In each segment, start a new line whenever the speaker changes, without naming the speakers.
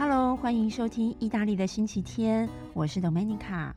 Hello，欢迎收听意大利的星期天，我是 Domenica。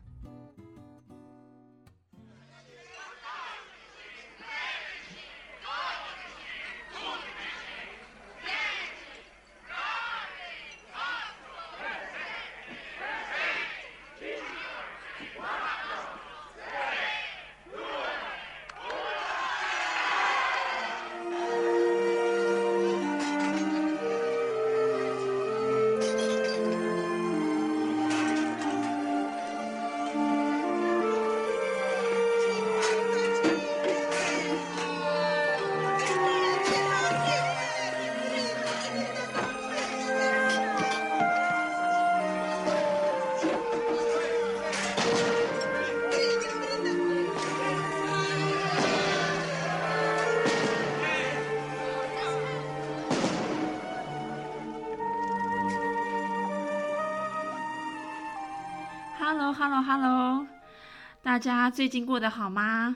家最近过得好吗？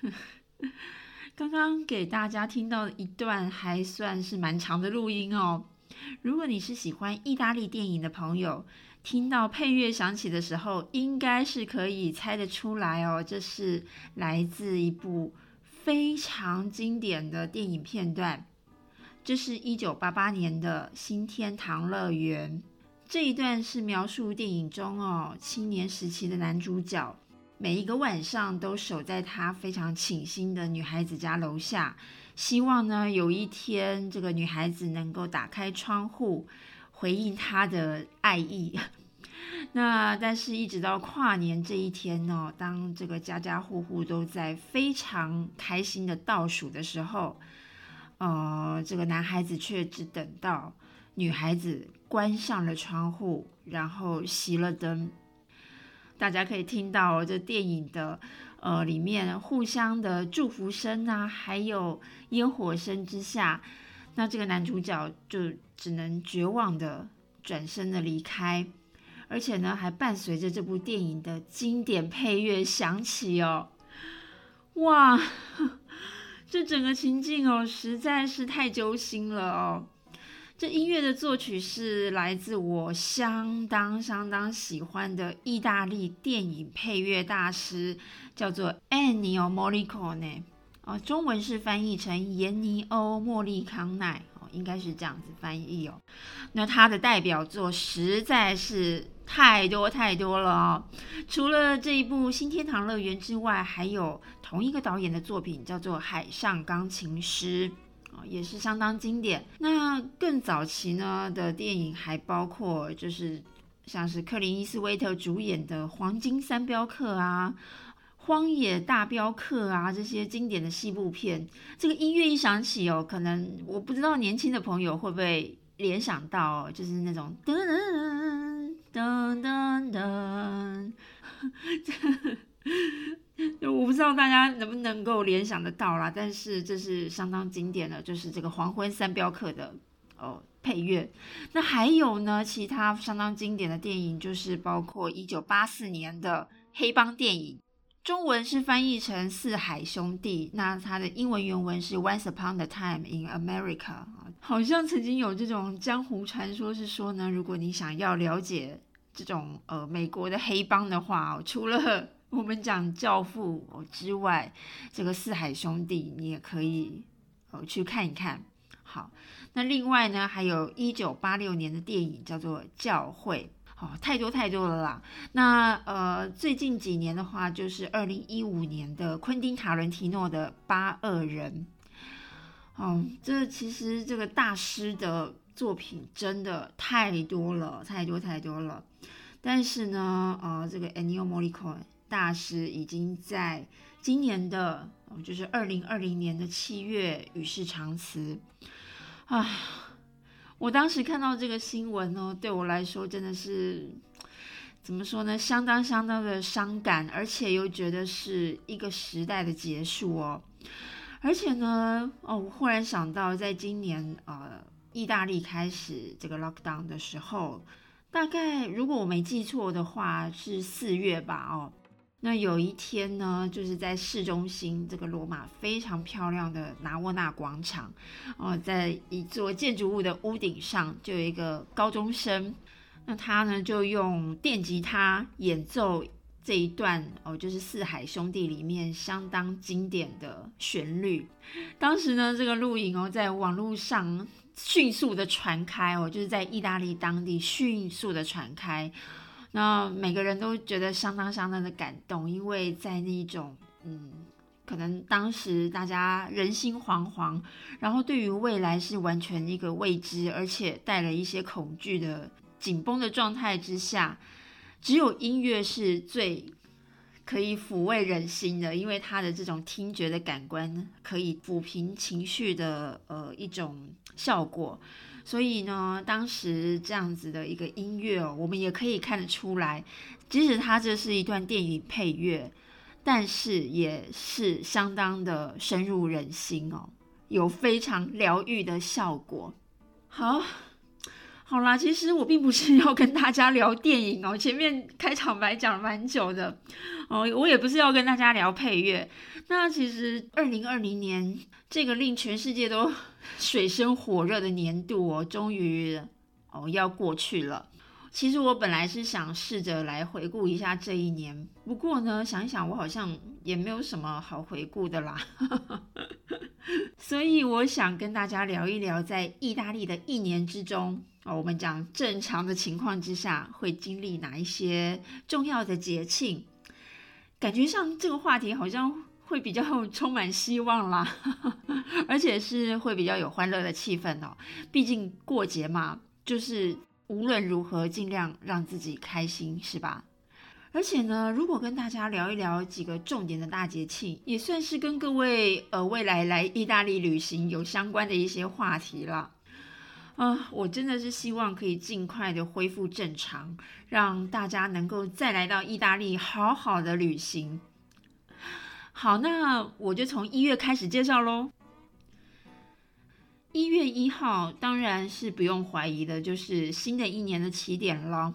刚刚给大家听到一段还算是蛮长的录音哦。如果你是喜欢意大利电影的朋友，听到配乐响起的时候，应该是可以猜得出来哦。这是来自一部非常经典的电影片段，这是一九八八年的《新天堂乐园》。这一段是描述电影中哦青年时期的男主角，每一个晚上都守在他非常倾心的女孩子家楼下，希望呢有一天这个女孩子能够打开窗户回应他的爱意。那但是，一直到跨年这一天呢，当这个家家户户都在非常开心的倒数的时候，呃，这个男孩子却只等到女孩子。关上了窗户，然后熄了灯。大家可以听到这电影的呃里面互相的祝福声啊，还有烟火声之下，那这个男主角就只能绝望的转身的离开，而且呢还伴随着这部电影的经典配乐响起哦。哇，这整个情境哦实在是太揪心了哦。这音乐的作曲是来自我相当相当喜欢的意大利电影配乐大师，叫做 Ennio Morricone，哦，中文是翻译成延尼欧·莫利康奈，哦，应该是这样子翻译哦。那他的代表作实在是太多太多了哦。除了这一部《新天堂乐园》之外，还有同一个导演的作品叫做《海上钢琴师》。也是相当经典。那更早期呢的电影还包括，就是像是克林伊斯威特主演的《黄金三镖客》啊，《荒野大镖客》啊这些经典的西部片。这个音乐一响起哦，可能我不知道年轻的朋友会不会联想到，就是那种噔噔噔噔噔。我不知道大家能不能够联想得到啦，但是这是相当经典的，就是这个《黄昏三镖客》的哦配乐。那还有呢，其他相当经典的电影，就是包括一九八四年的黑帮电影，中文是翻译成《四海兄弟》，那它的英文原文是《Once Upon a Time in America》。好像曾经有这种江湖传说，是说呢，如果你想要了解这种呃美国的黑帮的话，除了我们讲教父之外，这个四海兄弟你也可以哦去看一看。好，那另外呢，还有一九八六年的电影叫做《教会》，哦，太多太多了啦。那呃，最近几年的话，就是二零一五年的昆汀塔伦提诺的《八恶人》。哦，这其实这个大师的作品真的太多了，太多太多了。但是呢，呃，这个 Ennio Morricone。大师已经在今年的，就是二零二零年的七月与世长辞啊！我当时看到这个新闻呢，对我来说真的是怎么说呢？相当相当的伤感，而且又觉得是一个时代的结束哦。而且呢，哦，我忽然想到，在今年呃，意大利开始这个 lockdown 的时候，大概如果我没记错的话，是四月吧？哦。那有一天呢，就是在市中心这个罗马非常漂亮的拿沃纳广场，哦，在一座建筑物的屋顶上，就有一个高中生，那他呢就用电吉他演奏这一段哦，就是《四海兄弟》里面相当经典的旋律。当时呢，这个录影哦，在网络上迅速的传开哦，就是在意大利当地迅速的传开。那每个人都觉得相当相当的感动，因为在那种嗯，可能当时大家人心惶惶，然后对于未来是完全一个未知，而且带了一些恐惧的紧绷的状态之下，只有音乐是最可以抚慰人心的，因为它的这种听觉的感官可以抚平情绪的呃一种效果。所以呢，当时这样子的一个音乐哦，我们也可以看得出来，即使它这是一段电影配乐，但是也是相当的深入人心哦，有非常疗愈的效果。好，好啦，其实我并不是要跟大家聊电影哦，前面开场白讲了蛮久的哦，我也不是要跟大家聊配乐。那其实二零二零年这个令全世界都水深火热的年度哦，终于哦要过去了。其实我本来是想试着来回顾一下这一年，不过呢，想一想我好像也没有什么好回顾的啦。所以我想跟大家聊一聊，在意大利的一年之中哦，我们讲正常的情况之下会经历哪一些重要的节庆。感觉上这个话题好像。会比较 充满希望啦，而且是会比较有欢乐的气氛哦。毕竟过节嘛，就是无论如何尽量让自己开心，是吧？而且呢，如果跟大家聊一聊几个重点的大节庆，也算是跟各位呃未来来意大利旅行有相关的一些话题了。啊，我真的是希望可以尽快的恢复正常，让大家能够再来到意大利好好的旅行。好，那我就从一月开始介绍喽。一月一号当然是不用怀疑的，就是新的一年的起点了。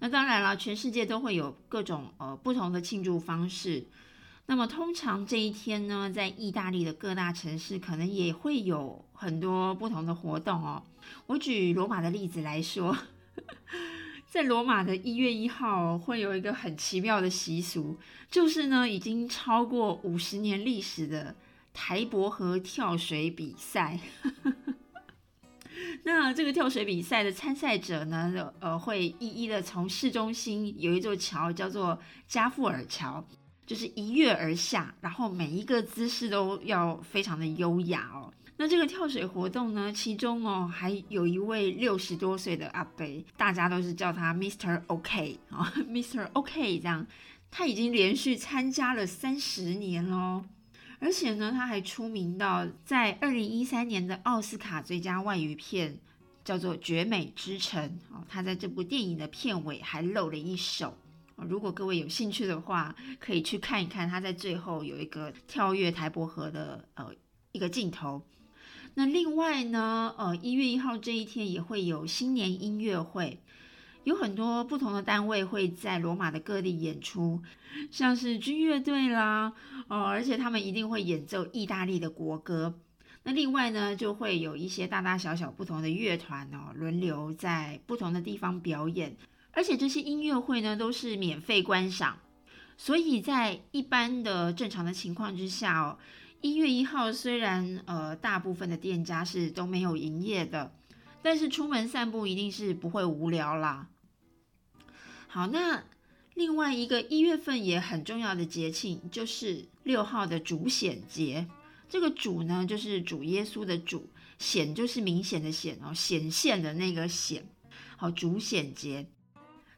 那当然了，全世界都会有各种呃不同的庆祝方式。那么通常这一天呢，在意大利的各大城市可能也会有很多不同的活动哦。我举罗马的例子来说。在罗马的一月一号会有一个很奇妙的习俗，就是呢，已经超过五十年历史的台伯河跳水比赛。那这个跳水比赛的参赛者呢，呃，会一一的从市中心有一座桥叫做加富尔桥，就是一跃而下，然后每一个姿势都要非常的优雅哦。那这个跳水活动呢，其中哦还有一位六十多岁的阿伯，大家都是叫他 Mr. OK 啊，Mr. OK 这样，他已经连续参加了三十年喽，而且呢，他还出名到在二零一三年的奥斯卡最佳外语片叫做《绝美之城》哦，他在这部电影的片尾还露了一手，如果各位有兴趣的话，可以去看一看，他在最后有一个跳跃台伯河的呃一个镜头。那另外呢，呃，一月一号这一天也会有新年音乐会，有很多不同的单位会在罗马的各地演出，像是军乐队啦，哦，而且他们一定会演奏意大利的国歌。那另外呢，就会有一些大大小小不同的乐团哦，轮流在不同的地方表演，而且这些音乐会呢都是免费观赏，所以在一般的正常的情况之下哦。一月一号，虽然呃大部分的店家是都没有营业的，但是出门散步一定是不会无聊啦。好，那另外一个一月份也很重要的节庆就是六号的主显节。这个主呢，就是主耶稣的主，显就是明显的显哦，显现的那个显。好，主显节。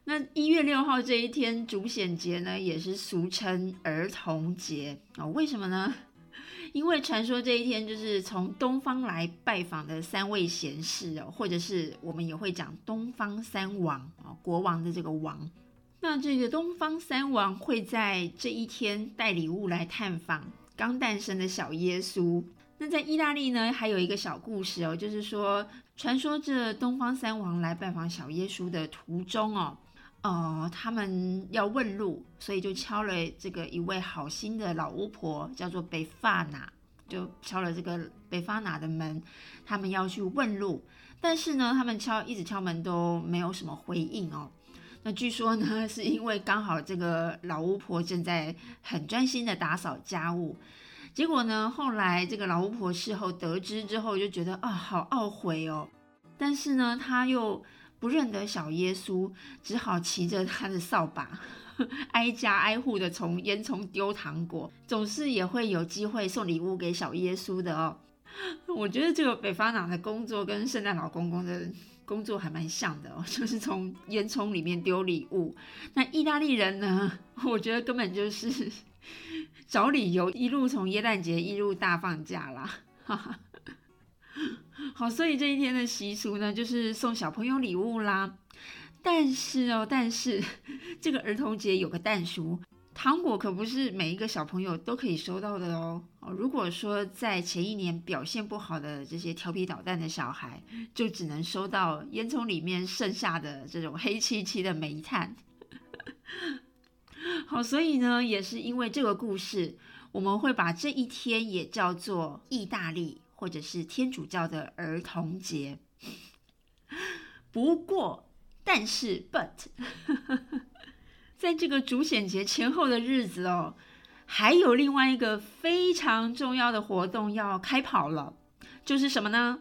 那一月六号这一天，主显节呢，也是俗称儿童节哦。为什么呢？因为传说这一天就是从东方来拜访的三位贤士哦，或者是我们也会讲东方三王啊，国王的这个王。那这个东方三王会在这一天带礼物来探访刚诞生的小耶稣。那在意大利呢，还有一个小故事哦，就是说传说这东方三王来拜访小耶稣的途中哦，呃，他们要问路，所以就敲了这个一位好心的老巫婆，叫做北发拿，就敲了这个北发拿的门，他们要去问路。但是呢，他们敲一直敲门都没有什么回应哦。那据说呢，是因为刚好这个老巫婆正在很专心的打扫家务。结果呢，后来这个老巫婆事后得知之后，就觉得啊，好懊悔哦。但是呢，她又不认得小耶稣，只好骑着他的扫把，挨家挨户的从烟囱丢糖果，总是也会有机会送礼物给小耶稣的哦。我觉得这个北方党的工作跟圣诞老公公的工作还蛮像的哦，就是从烟囱里面丢礼物。那意大利人呢，我觉得根本就是找理由，一路从耶诞节一路大放假啦，哈哈。好，所以这一天的习俗呢，就是送小朋友礼物啦。但是哦，但是这个儿童节有个蛋书，糖果可不是每一个小朋友都可以收到的哦。哦，如果说在前一年表现不好的这些调皮捣蛋的小孩，就只能收到烟囱里面剩下的这种黑漆漆的煤炭。好，所以呢，也是因为这个故事，我们会把这一天也叫做意大利。或者是天主教的儿童节，不过，但是，but，在这个主显节前后的日子哦，还有另外一个非常重要的活动要开跑了，就是什么呢？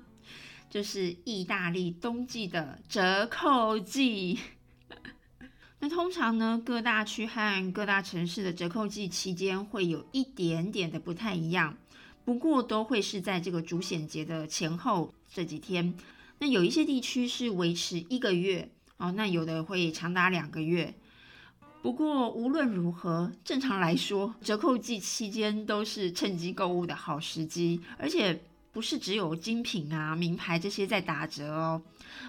就是意大利冬季的折扣季。那通常呢，各大区和各大城市的折扣季期间会有一点点的不太一样。不过都会是在这个主显节的前后这几天，那有一些地区是维持一个月哦，那有的会长达两个月。不过无论如何，正常来说，折扣季期间都是趁机购物的好时机，而且不是只有精品啊、名牌这些在打折哦，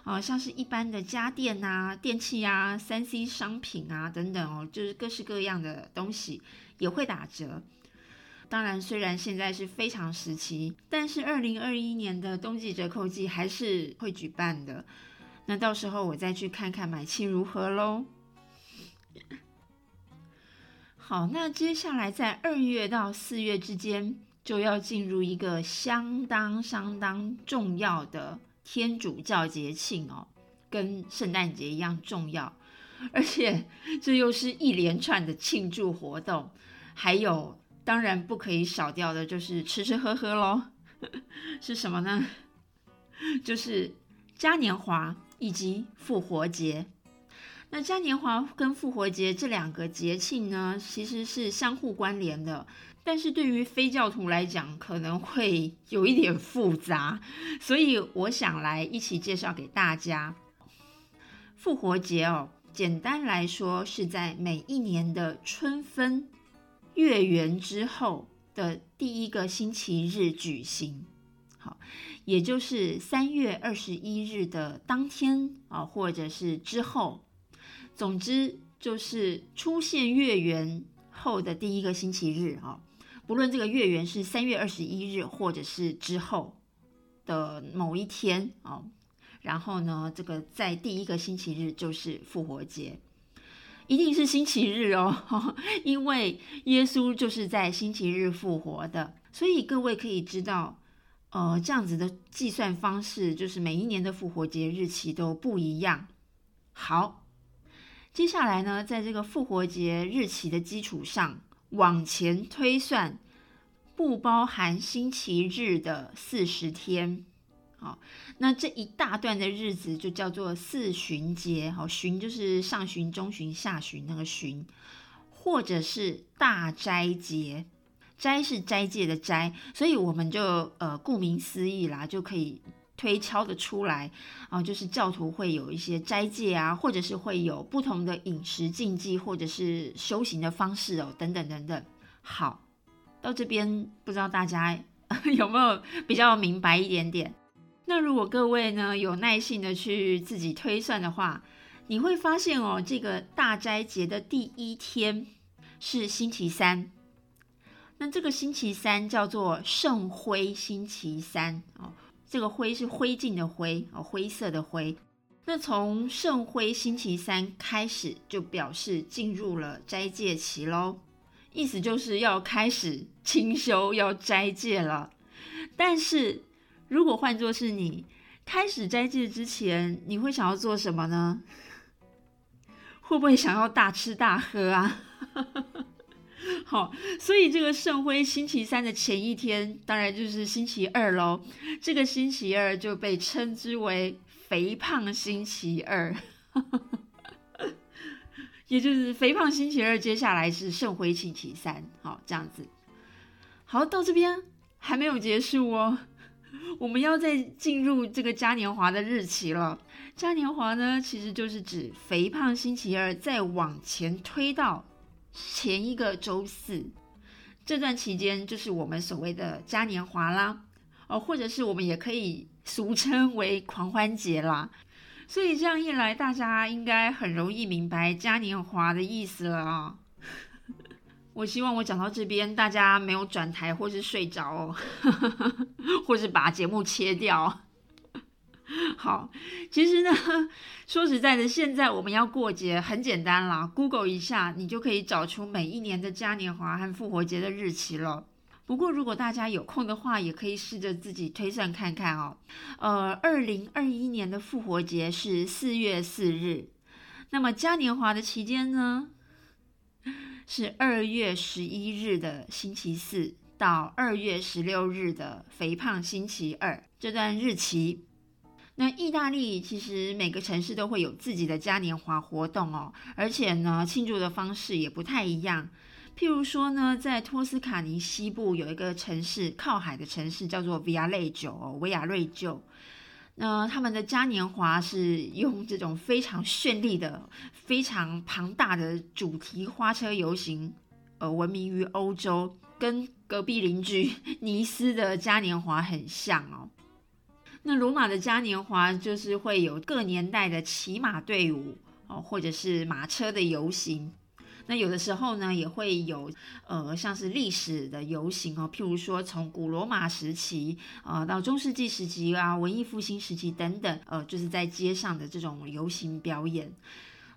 啊，像是一般的家电啊、电器啊、三 C 商品啊等等哦，就是各式各样的东西也会打折。当然，虽然现在是非常时期，但是二零二一年的冬季折扣季还是会举办的。那到时候我再去看看买气如何喽。好，那接下来在二月到四月之间，就要进入一个相当相当重要的天主教节庆哦，跟圣诞节一样重要，而且这又是一连串的庆祝活动，还有。当然不可以少掉的就是吃吃喝喝喽，是什么呢？就是嘉年华以及复活节。那嘉年华跟复活节这两个节庆呢，其实是相互关联的，但是对于非教徒来讲可能会有一点复杂，所以我想来一起介绍给大家。复活节哦，简单来说是在每一年的春分。月圆之后的第一个星期日举行，好，也就是三月二十一日的当天啊，或者是之后，总之就是出现月圆后的第一个星期日啊。不论这个月圆是三月二十一日，或者是之后的某一天啊，然后呢，这个在第一个星期日就是复活节。一定是星期日哦，因为耶稣就是在星期日复活的，所以各位可以知道，呃，这样子的计算方式，就是每一年的复活节日期都不一样。好，接下来呢，在这个复活节日期的基础上往前推算，不包含星期日的四十天。好，那这一大段的日子就叫做四旬节，好，旬就是上旬、中旬、下旬那个旬，或者是大斋节，斋是斋戒的斋，所以我们就呃顾名思义啦，就可以推敲的出来啊，就是教徒会有一些斋戒啊，或者是会有不同的饮食禁忌，或者是修行的方式哦，等等等等。好，到这边不知道大家 有没有比较明白一点点？那如果各位呢有耐心的去自己推算的话，你会发现哦，这个大斋节的第一天是星期三。那这个星期三叫做圣灰星期三哦，这个灰是灰烬的灰哦，灰色的灰。那从圣辉星期三开始，就表示进入了斋戒期喽，意思就是要开始清修、要斋戒了。但是如果换作是你开始斋戒之前，你会想要做什么呢？会不会想要大吃大喝啊？好，所以这个圣辉星期三的前一天，当然就是星期二喽。这个星期二就被称之为。肥胖星期二，也就是肥胖星期二，接下来是圣辉星期三，好，这样子。好，到这边还没有结束哦，我们要再进入这个嘉年华的日期了。嘉年华呢，其实就是指肥胖星期二再往前推到前一个周四，这段期间就是我们所谓的嘉年华啦，哦，或者是我们也可以。俗称为狂欢节啦，所以这样一来，大家应该很容易明白嘉年华的意思了啊！我希望我讲到这边，大家没有转台或是睡着哦，或是把节目切掉。好，其实呢，说实在的，现在我们要过节很简单啦，Google 一下，你就可以找出每一年的嘉年华和复活节的日期了。不过，如果大家有空的话，也可以试着自己推算看看哦。呃，二零二一年的复活节是四月四日，那么嘉年华的期间呢，是二月十一日的星期四到二月十六日的肥胖星期二这段日期。那意大利其实每个城市都会有自己的嘉年华活动哦，而且呢，庆祝的方式也不太一样。譬如说呢，在托斯卡尼西部有一个城市，靠海的城市叫做维亚雷酒维亚瑞旧。那他们的嘉年华是用这种非常绚丽的、非常庞大的主题花车游行，呃，闻名于欧洲，跟隔壁邻居 尼斯的嘉年华很像哦。那罗马的嘉年华就是会有各年代的骑马队伍哦，或者是马车的游行。那有的时候呢，也会有呃，像是历史的游行哦，譬如说从古罗马时期啊到中世纪时期啊，文艺复兴时期等等，呃，就是在街上的这种游行表演，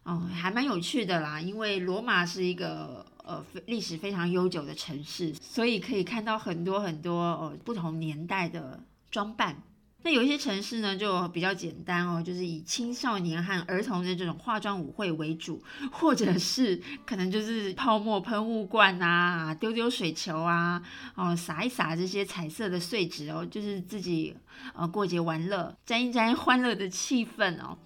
哦，还蛮有趣的啦。因为罗马是一个呃历史非常悠久的城市，所以可以看到很多很多呃不同年代的装扮。那有一些城市呢，就比较简单哦，就是以青少年和儿童的这种化妆舞会为主，或者是可能就是泡沫喷雾罐啊，丢丢水球啊，哦，撒一撒这些彩色的碎纸哦，就是自己呃过节玩乐，沾一沾欢乐的气氛哦。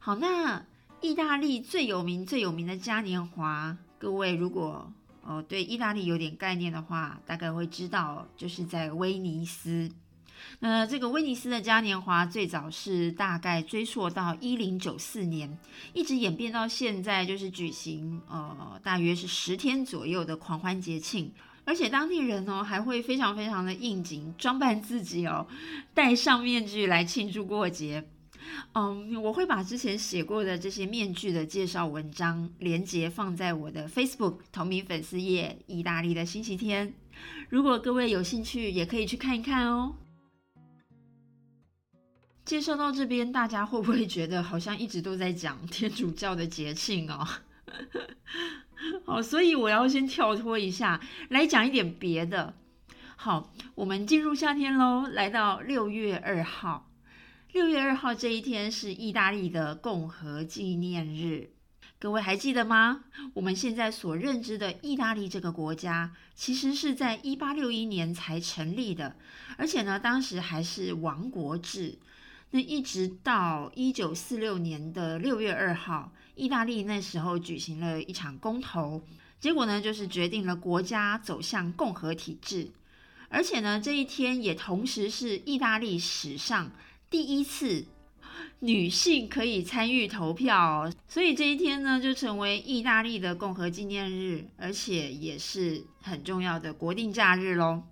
好，那意大利最有名最有名的嘉年华，各位如果哦对意大利有点概念的话，大概会知道，就是在威尼斯。那这个威尼斯的嘉年华最早是大概追溯到一零九四年，一直演变到现在，就是举行呃大约是十天左右的狂欢节庆，而且当地人哦还会非常非常的应景，装扮自己哦，戴上面具来庆祝过节。嗯，我会把之前写过的这些面具的介绍文章连接放在我的 Facebook 同名粉丝页“意大利的星期天”，如果各位有兴趣，也可以去看一看哦。介绍到这边，大家会不会觉得好像一直都在讲天主教的节庆哦？好，所以我要先跳脱一下，来讲一点别的。好，我们进入夏天喽，来到六月二号。六月二号这一天是意大利的共和纪念日，各位还记得吗？我们现在所认知的意大利这个国家，其实是在一八六一年才成立的，而且呢，当时还是王国制。一直到一九四六年的六月二号，意大利那时候举行了一场公投，结果呢就是决定了国家走向共和体制，而且呢这一天也同时是意大利史上第一次女性可以参与投票，所以这一天呢就成为意大利的共和纪念日，而且也是很重要的国定假日喽。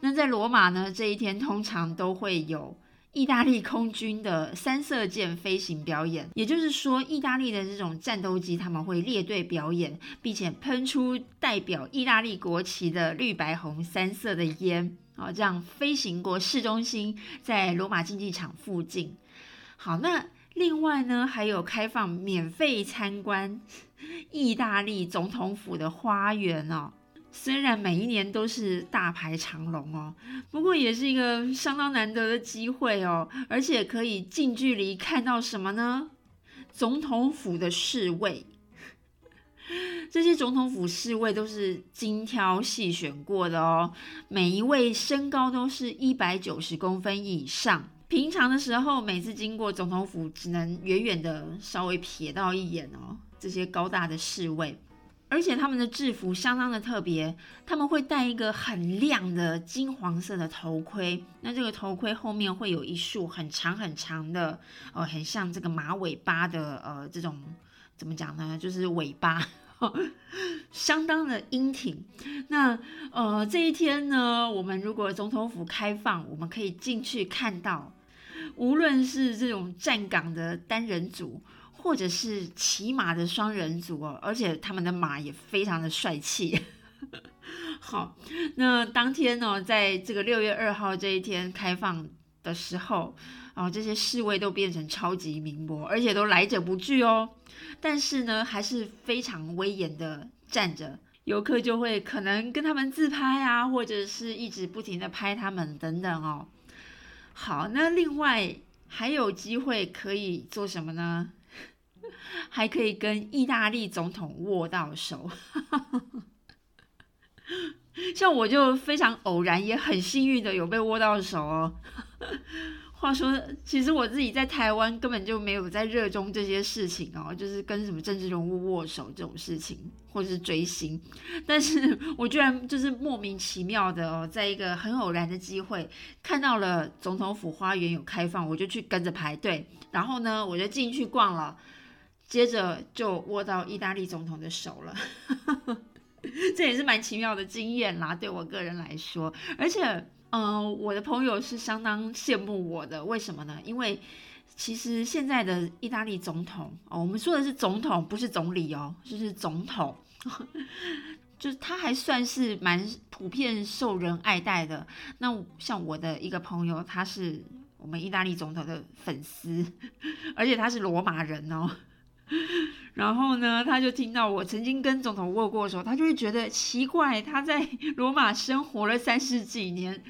那在罗马呢这一天通常都会有。意大利空军的三色箭飞行表演，也就是说，意大利的这种战斗机他们会列队表演，并且喷出代表意大利国旗的绿白红三色的烟，好，这样飞行过市中心，在罗马竞技场附近。好，那另外呢，还有开放免费参观意大利总统府的花园哦。虽然每一年都是大排长龙哦，不过也是一个相当难得的机会哦，而且可以近距离看到什么呢？总统府的侍卫。这些总统府侍卫都是精挑细选过的哦，每一位身高都是一百九十公分以上。平常的时候，每次经过总统府，只能远远的稍微瞥到一眼哦。这些高大的侍卫，而且他们的制服相当的特别，他们会戴一个很亮的金黄色的头盔。那这个头盔后面会有一束很长很长的，呃，很像这个马尾巴的，呃，这种怎么讲呢？就是尾巴。相当的英挺。那呃，这一天呢，我们如果总统府开放，我们可以进去看到，无论是这种站岗的单人组，或者是骑马的双人组哦，而且他们的马也非常的帅气。好，那当天呢，在这个六月二号这一天开放的时候。哦，这些侍卫都变成超级名模，而且都来者不拒哦。但是呢，还是非常威严的站着，游客就会可能跟他们自拍啊，或者是一直不停的拍他们等等哦。好，那另外还有机会可以做什么呢？还可以跟意大利总统握到手，像我就非常偶然也很幸运的有被握到手哦。话说，其实我自己在台湾根本就没有在热衷这些事情哦，就是跟什么政治人物握手这种事情，或者是追星。但是我居然就是莫名其妙的哦，在一个很偶然的机会看到了总统府花园有开放，我就去跟着排队，然后呢，我就进去逛了，接着就握到意大利总统的手了。这也是蛮奇妙的经验啦，对我个人来说，而且。嗯，我的朋友是相当羡慕我的，为什么呢？因为其实现在的意大利总统哦，我们说的是总统，不是总理哦，就是总统，就是他还算是蛮普遍受人爱戴的。那像我的一个朋友，他是我们意大利总统的粉丝，而且他是罗马人哦。然后呢，他就听到我曾经跟总统握过手，他就会觉得奇怪，他在罗马生活了三十几年，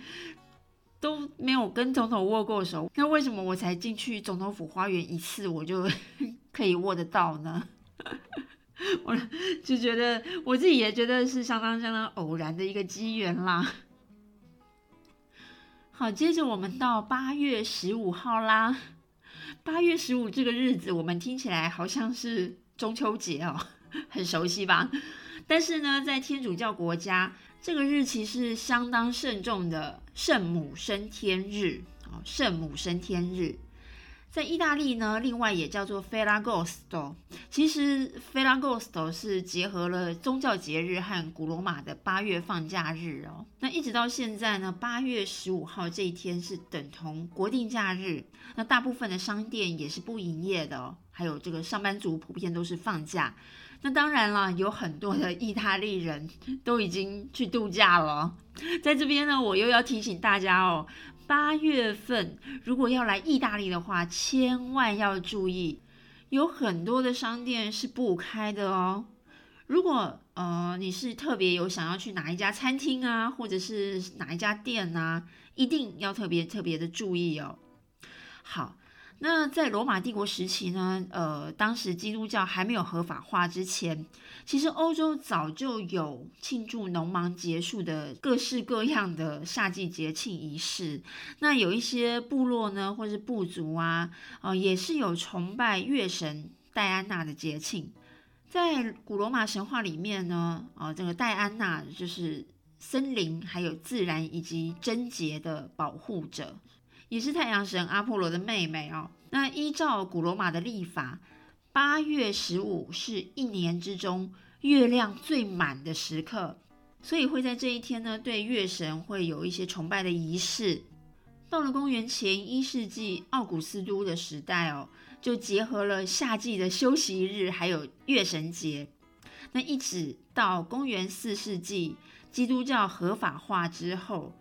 都没有跟总统握过手，那为什么我才进去总统府花园一次，我就 可以握得到呢？我就觉得我自己也觉得是相当相当偶然的一个机缘啦。好，接着我们到八月十五号啦。八月十五这个日子，我们听起来好像是。中秋节哦，很熟悉吧？但是呢，在天主教国家，这个日期是相当慎重的圣母升天日哦，圣母升天日。在意大利呢，另外也叫做 Ferragosto。其实 Ferragosto 是结合了宗教节日和古罗马的八月放假日哦。那一直到现在呢，八月十五号这一天是等同国定假日。那大部分的商店也是不营业的哦，还有这个上班族普遍都是放假。那当然了，有很多的意大利人都已经去度假了。在这边呢，我又要提醒大家哦。八月份如果要来意大利的话，千万要注意，有很多的商店是不开的哦。如果呃你是特别有想要去哪一家餐厅啊，或者是哪一家店呐，一定要特别特别的注意哦。好。那在罗马帝国时期呢，呃，当时基督教还没有合法化之前，其实欧洲早就有庆祝农忙结束的各式各样的夏季节庆仪式。那有一些部落呢，或是部族啊，呃，也是有崇拜月神戴安娜的节庆。在古罗马神话里面呢，呃，这个戴安娜就是森林、还有自然以及贞洁的保护者。也是太阳神阿波罗的妹妹哦。那依照古罗马的历法，八月十五是一年之中月亮最满的时刻，所以会在这一天呢，对月神会有一些崇拜的仪式。到了公元前一世纪奥古斯都的时代哦，就结合了夏季的休息日，还有月神节。那一直到公元四世纪基督教合法化之后。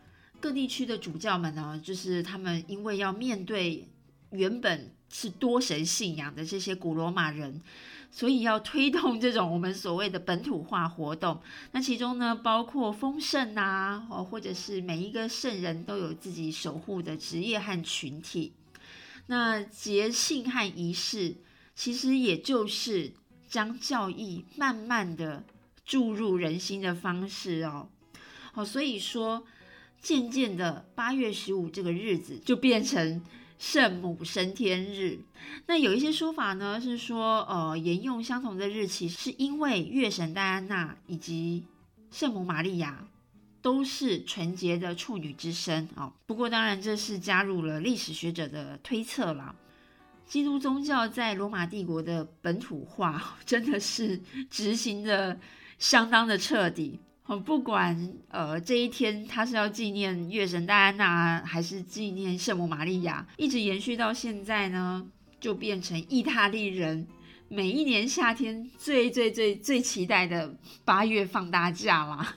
各地区的主教们呢，就是他们因为要面对原本是多神信仰的这些古罗马人，所以要推动这种我们所谓的本土化活动。那其中呢，包括丰盛啊，哦，或者是每一个圣人都有自己守护的职业和群体。那节庆和仪式，其实也就是将教义慢慢的注入人心的方式哦。哦，所以说，渐渐的，八月十五这个日子就变成。圣母升天日，那有一些说法呢，是说，呃，沿用相同的日期，是因为月神戴安娜以及圣母玛利亚都是纯洁的处女之身哦。不过，当然这是加入了历史学者的推测啦。基督宗教在罗马帝国的本土化，真的是执行的相当的彻底。我，不管呃这一天他是要纪念月神戴安娜，还是纪念圣母玛利亚，一直延续到现在呢，就变成意大利人每一年夏天最最最最期待的八月放大假啦。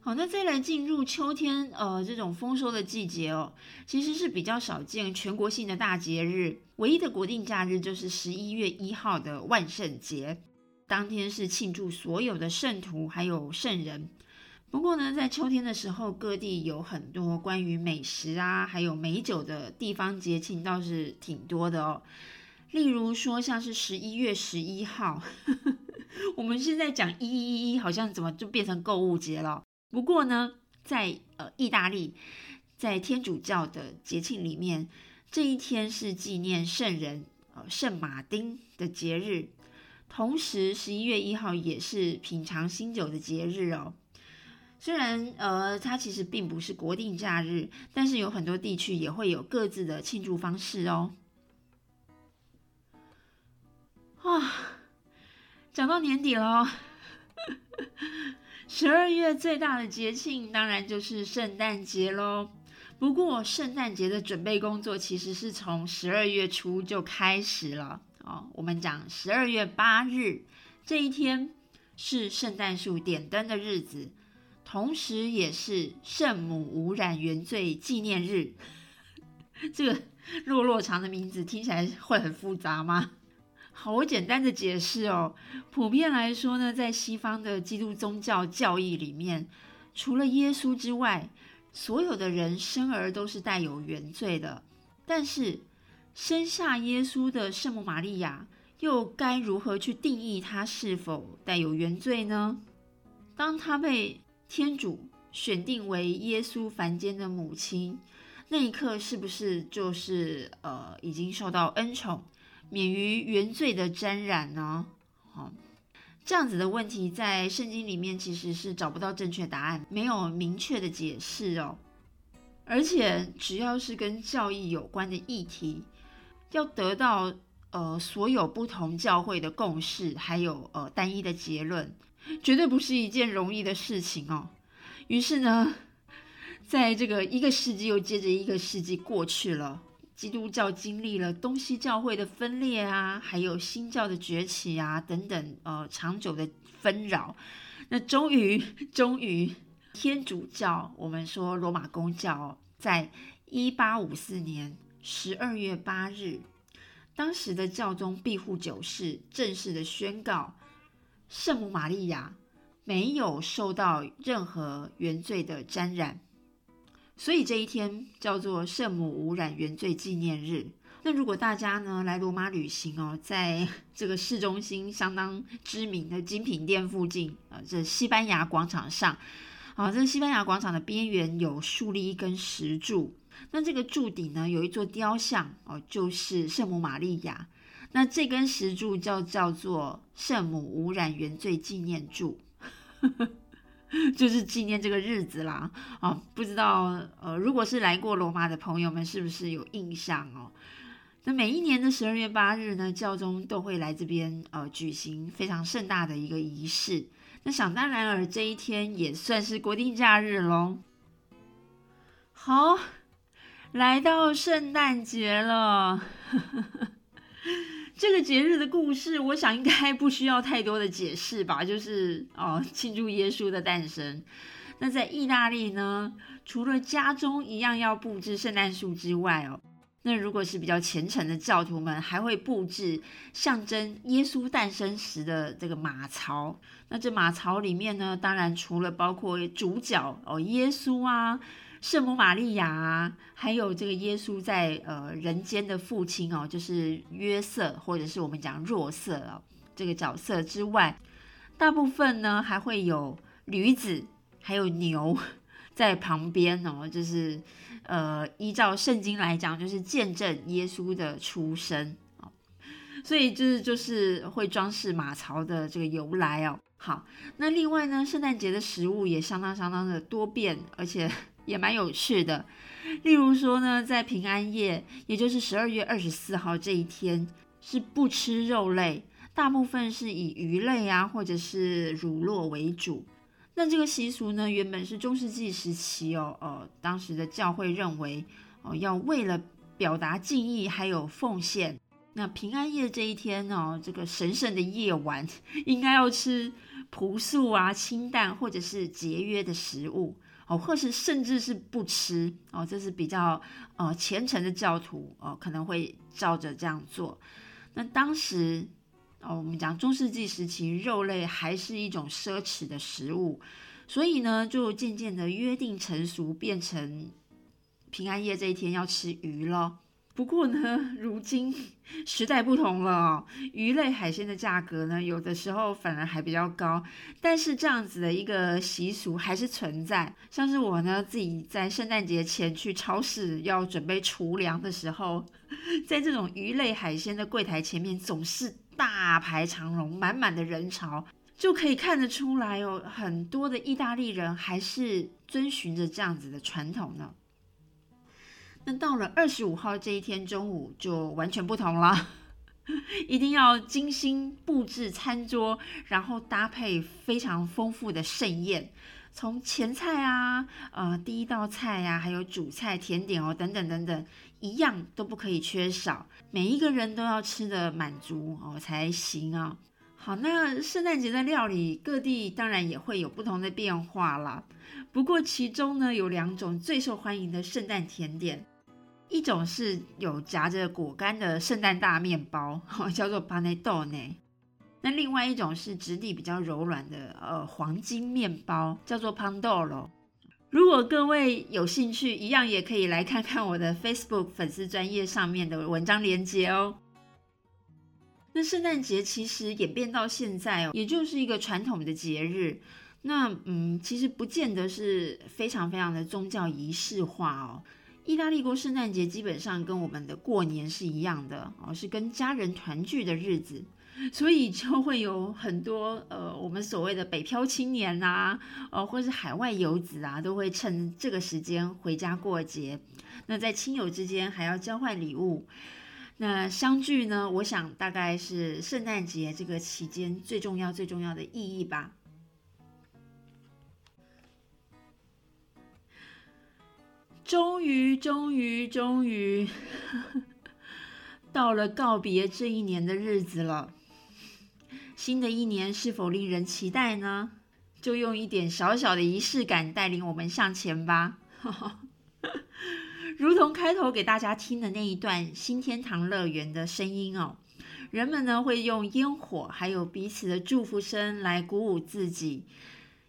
好，那再来进入秋天，呃，这种丰收的季节哦，其实是比较少见全国性的大节日，唯一的国定假日就是十一月一号的万圣节。当天是庆祝所有的圣徒还有圣人。不过呢，在秋天的时候，各地有很多关于美食啊，还有美酒的地方节庆倒是挺多的哦。例如说，像是十一月十一号，我们现在讲一一一，好像怎么就变成购物节了？不过呢，在呃意大利，在天主教的节庆里面，这一天是纪念圣人呃圣马丁的节日。同时，十一月一号也是品尝新酒的节日哦。虽然呃，它其实并不是国定假日，但是有很多地区也会有各自的庆祝方式哦。啊，讲到年底喽，十二月最大的节庆当然就是圣诞节喽。不过，圣诞节的准备工作其实是从十二月初就开始了。哦，我们讲十二月八日这一天是圣诞树点灯的日子，同时也是圣母无染原罪纪念日。这个落落长的名字听起来会很复杂吗？好，我简单的解释哦。普遍来说呢，在西方的基督宗教教义里面，除了耶稣之外，所有的人生而都是带有原罪的，但是。生下耶稣的圣母玛利亚，又该如何去定义她是否带有原罪呢？当她被天主选定为耶稣凡间的母亲，那一刻是不是就是呃已经受到恩宠，免于原罪的沾染呢？好，这样子的问题在圣经里面其实是找不到正确答案，没有明确的解释哦。而且只要是跟教义有关的议题。要得到呃所有不同教会的共识，还有呃单一的结论，绝对不是一件容易的事情哦。于是呢，在这个一个世纪又接着一个世纪过去了，基督教经历了东西教会的分裂啊，还有新教的崛起啊等等呃长久的纷扰，那终于终于天主教，我们说罗马公教，在一八五四年。十二月八日，当时的教宗庇护九世正式的宣告，圣母玛利亚没有受到任何原罪的沾染，所以这一天叫做圣母无染原罪纪念日。那如果大家呢来罗马旅行哦，在这个市中心相当知名的精品店附近，呃，这西班牙广场上，啊，这西班牙广场的边缘有树立一根石柱。那这个柱顶呢，有一座雕像哦，就是圣母玛利亚。那这根石柱叫叫做圣母无染原罪纪念柱，就是纪念这个日子啦。哦，不知道呃，如果是来过罗马的朋友们，是不是有印象哦？那每一年的十二月八日呢，教宗都会来这边呃举行非常盛大的一个仪式。那想当然尔，这一天也算是国定假日喽。好。来到圣诞节了，这个节日的故事，我想应该不需要太多的解释吧？就是哦，庆祝耶稣的诞生。那在意大利呢，除了家中一样要布置圣诞树之外哦，那如果是比较虔诚的教徒们，还会布置象征耶稣诞生时的这个马槽。那这马槽里面呢，当然除了包括主角哦，耶稣啊。圣母玛利亚，还有这个耶稣在呃人间的父亲哦，就是约瑟，或者是我们讲若瑟哦这个角色之外，大部分呢还会有驴子，还有牛在旁边哦，就是呃依照圣经来讲，就是见证耶稣的出生哦，所以就是就是会装饰马槽的这个由来哦。好，那另外呢，圣诞节的食物也相当相当的多变，而且。也蛮有趣的，例如说呢，在平安夜，也就是十二月二十四号这一天，是不吃肉类，大部分是以鱼类啊，或者是乳酪为主。那这个习俗呢，原本是中世纪时期哦，呃，当时的教会认为哦，要为了表达敬意还有奉献，那平安夜这一天哦，这个神圣的夜晚，应该要吃朴素啊、清淡或者是节约的食物。哦，或是甚至是不吃哦，这是比较呃虔诚的教徒哦，可能会照着这样做。那当时哦，我们讲中世纪时期，肉类还是一种奢侈的食物，所以呢，就渐渐的约定成熟，变成平安夜这一天要吃鱼了。不过呢，如今时代不同了哦，鱼类海鲜的价格呢，有的时候反而还比较高。但是这样子的一个习俗还是存在。像是我呢，自己在圣诞节前去超市要准备厨粮的时候，在这种鱼类海鲜的柜台前面，总是大排长龙，满满的人潮，就可以看得出来哦，很多的意大利人还是遵循着这样子的传统呢。那到了二十五号这一天中午就完全不同了，一定要精心布置餐桌，然后搭配非常丰富的盛宴，从前菜啊、呃第一道菜呀，还有主菜、甜点哦等等等等，一样都不可以缺少，每一个人都要吃的满足哦才行啊。好，那圣诞节的料理各地当然也会有不同的变化啦，不过其中呢有两种最受欢迎的圣诞甜点。一种是有夹着果干的圣诞大面包，叫做 panettone。那另外一种是质地比较柔软的呃黄金面包，叫做 pandoro。如果各位有兴趣，一样也可以来看看我的 Facebook 粉丝专业上面的文章连接哦。那圣诞节其实演变到现在哦，也就是一个传统的节日。那嗯，其实不见得是非常非常的宗教仪式化哦。意大利过圣诞节基本上跟我们的过年是一样的哦，是跟家人团聚的日子，所以就会有很多呃，我们所谓的北漂青年呐，呃，或是海外游子啊，都会趁这个时间回家过节。那在亲友之间还要交换礼物，那相聚呢，我想大概是圣诞节这个期间最重要最重要的意义吧。终于，终于，终于 到了告别这一年的日子了。新的一年是否令人期待呢？就用一点小小的仪式感带领我们向前吧。如同开头给大家听的那一段新天堂乐园的声音哦，人们呢会用烟火还有彼此的祝福声来鼓舞自己。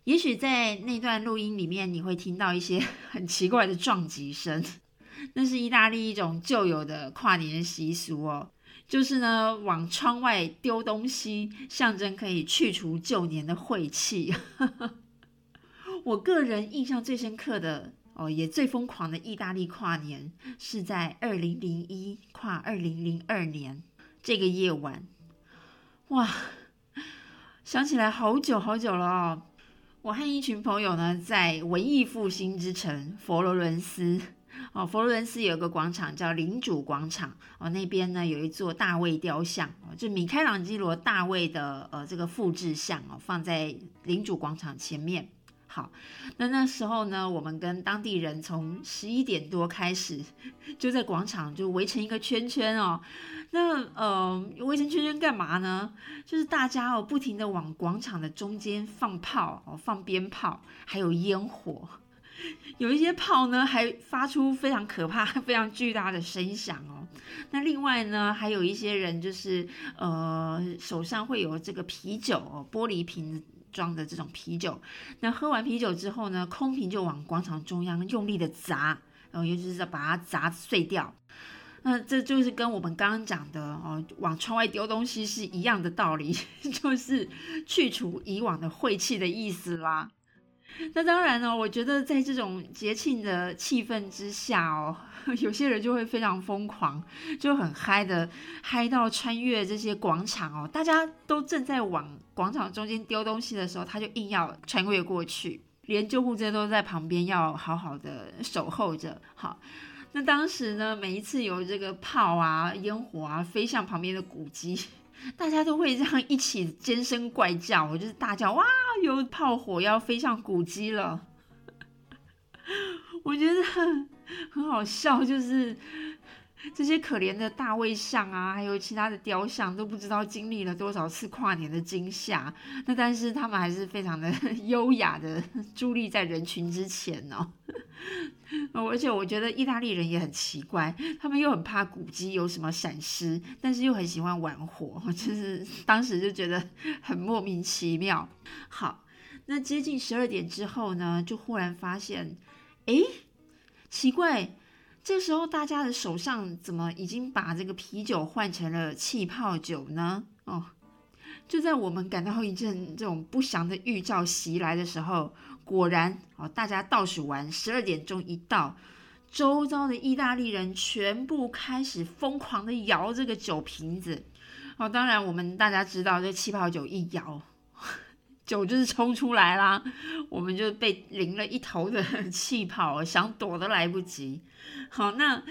也许在那段录音里面，你会听到一些 很奇怪的撞击声，那是意大利一种旧有的跨年习俗哦，就是呢往窗外丢东西，象征可以去除旧年的晦气。我个人印象最深刻的哦，也最疯狂的意大利跨年，是在二零零一跨二零零二年这个夜晚，哇，想起来好久好久了哦。我和一群朋友呢，在文艺复兴之城佛罗伦斯。哦，佛罗伦斯有个广场叫领主广场。哦，那边呢有一座大卫雕像。哦，就米开朗基罗大卫的呃这个复制像哦，放在领主广场前面。好，那那时候呢，我们跟当地人从十一点多开始，就在广场就围成一个圈圈哦。那呃，围成圈圈干嘛呢？就是大家哦，不停的往广场的中间放炮哦，放鞭炮，还有烟火。有一些炮呢，还发出非常可怕、非常巨大的声响哦。那另外呢，还有一些人就是呃，手上会有这个啤酒哦，玻璃瓶。装的这种啤酒，那喝完啤酒之后呢，空瓶就往广场中央用力的砸，然后尤其是把它砸碎掉。那这就是跟我们刚刚讲的哦，往窗外丢东西是一样的道理，就是去除以往的晦气的意思啦。那当然呢，我觉得在这种节庆的气氛之下哦，有些人就会非常疯狂，就很嗨的嗨到穿越这些广场哦，大家都正在往广场中间丢东西的时候，他就硬要穿越过去，连救护车都在旁边要好好的守候着。好，那当时呢，每一次有这个炮啊、烟火啊飞向旁边的古迹。大家都会这样一起尖声怪叫，我就是大叫哇，有炮火要飞向古迹了，我觉得 很好笑，就是。这些可怜的大卫像啊，还有其他的雕像，都不知道经历了多少次跨年的惊吓。那但是他们还是非常的 优雅的伫立在人群之前 哦。而且我觉得意大利人也很奇怪，他们又很怕古迹有什么闪失，但是又很喜欢玩火，就是当时就觉得很莫名其妙。好，那接近十二点之后呢，就忽然发现，哎，奇怪。这时候，大家的手上怎么已经把这个啤酒换成了气泡酒呢？哦，就在我们感到一阵这种不祥的预兆袭来的时候，果然哦，大家倒数完十二点钟一到，周遭的意大利人全部开始疯狂的摇这个酒瓶子。哦，当然我们大家知道，这气泡酒一摇。酒就是冲出来啦，我们就被淋了一头的气泡，想躲都来不及。好，那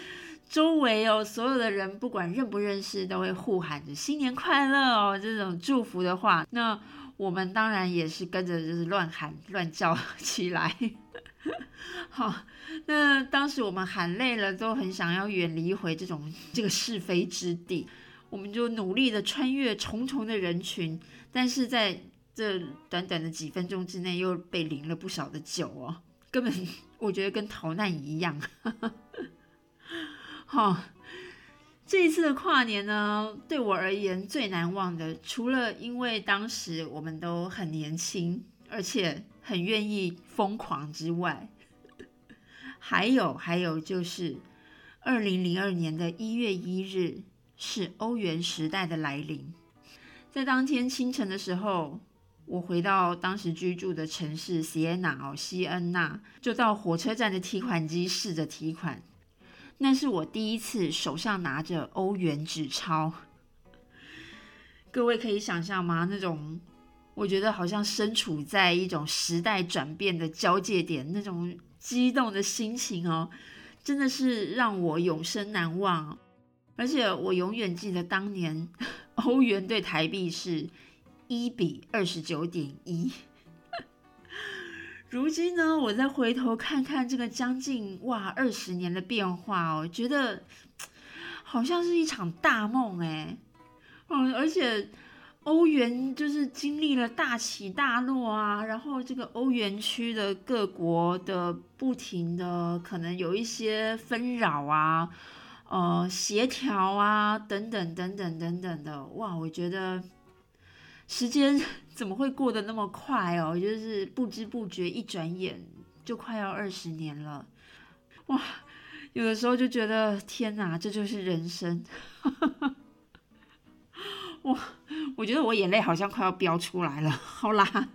周围哦，所有的人不管认不认识，都会呼喊着“新年快乐”哦，这种祝福的话。那我们当然也是跟着就是乱喊乱叫起来。好，那当时我们喊累了，都很想要远离回这种这个是非之地，我们就努力的穿越重重的人群，但是在这短短的几分钟之内，又被淋了不少的酒哦，根本我觉得跟逃难一样。好，这一次的跨年呢，对我而言最难忘的，除了因为当时我们都很年轻，而且很愿意疯狂之外，还有还有就是二零零二年的一月一日是欧元时代的来临，在当天清晨的时候。我回到当时居住的城市西恩纳哦，西恩纳就到火车站的提款机试着提款，那是我第一次手上拿着欧元纸钞。各位可以想象吗？那种我觉得好像身处在一种时代转变的交界点，那种激动的心情哦，真的是让我永生难忘。而且我永远记得当年 欧元对台币是。一比二十九点一，如今呢，我再回头看看这个将近哇二十年的变化哦，觉得好像是一场大梦哎，嗯，而且欧元就是经历了大起大落啊，然后这个欧元区的各国的不停的可能有一些纷扰啊，呃，协调啊，等等等等等等的，哇，我觉得。时间 怎么会过得那么快哦？就是不知不觉，一转眼就快要二十年了，哇！有的时候就觉得天哪，这就是人生。哇，我觉得我眼泪好像快要飙出来了。好啦，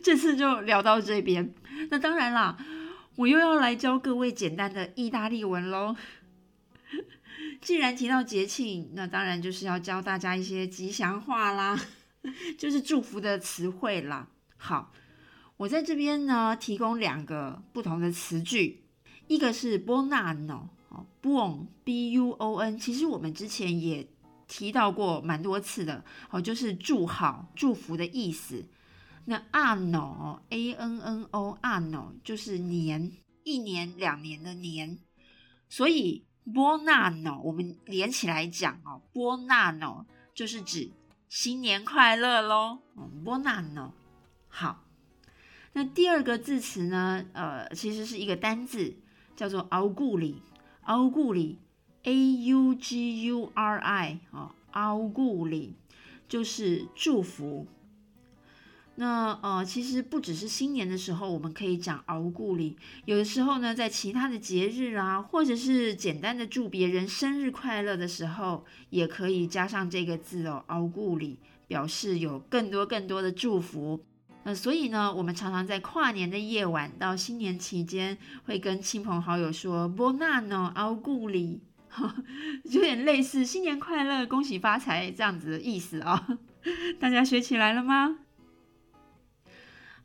这次就聊到这边。那当然啦，我又要来教各位简单的意大利文喽。既然提到节庆，那当然就是要教大家一些吉祥话啦。就是祝福的词汇啦。好，我在这边呢提供两个不同的词句，一个是 “bono” 哦，bon b u o n，其实我们之前也提到过蛮多次的，哦，就是祝好、祝福的意思。那 anno，a n n o，anno 就是年，一年、两年的年。所以 buono 我们连起来讲哦，buono 就是指新年快乐喽。buon anno 好。那第二个字词呢？呃，其实是一个单字，叫做 auguri，auguri，a u g u r i 啊，auguri 就是祝福。那呃，其实不只是新年的时候，我们可以讲熬故里有的时候呢，在其他的节日啊，或者是简单的祝别人生日快乐的时候，也可以加上这个字哦熬故里表示有更多更多的祝福。那所以呢，我们常常在跨年的夜晚到新年期间，会跟亲朋好友说 “Bonanno auguri”，有点类似“新年快乐，恭喜发财”这样子的意思啊。大家学起来了吗？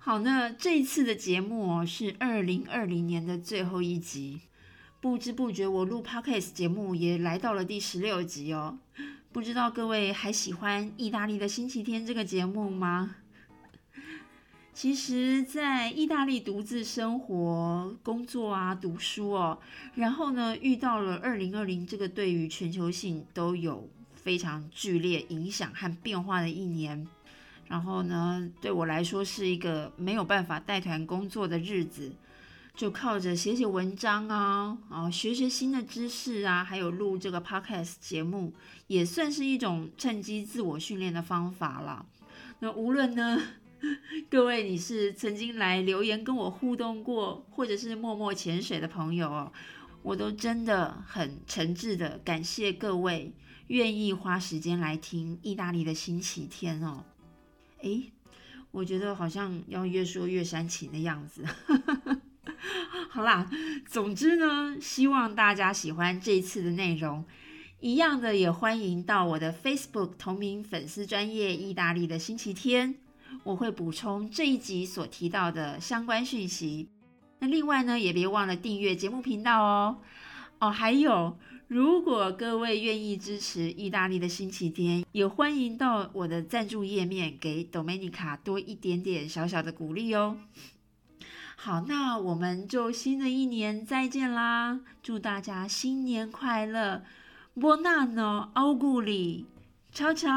好，那这一次的节目哦，是二零二零年的最后一集。不知不觉，我录 Podcast 节目也来到了第十六集哦。不知道各位还喜欢《意大利的星期天》这个节目吗？其实，在意大利独自生活、工作啊、读书哦，然后呢，遇到了二零二零这个对于全球性都有非常剧烈影响和变化的一年，然后呢，对我来说是一个没有办法带团工作的日子，就靠着写写文章啊，啊，学学新的知识啊，还有录这个 podcast 节目，也算是一种趁机自我训练的方法了。那无论呢。各位，你是曾经来留言跟我互动过，或者是默默潜水的朋友哦，我都真的很诚挚的感谢各位愿意花时间来听意大利的星期天哦。诶，我觉得好像要越说越煽情的样子。好啦，总之呢，希望大家喜欢这一次的内容。一样的，也欢迎到我的 Facebook 同名粉丝专业意大利的星期天。我会补充这一集所提到的相关讯息。那另外呢，也别忘了订阅节目频道哦。哦，还有，如果各位愿意支持意大利的星期天，也欢迎到我的赞助页面给 Domenica 多一点点小小的鼓励哦。好，那我们就新的一年再见啦！祝大家新年快乐，Buon anno auguri，悄悄。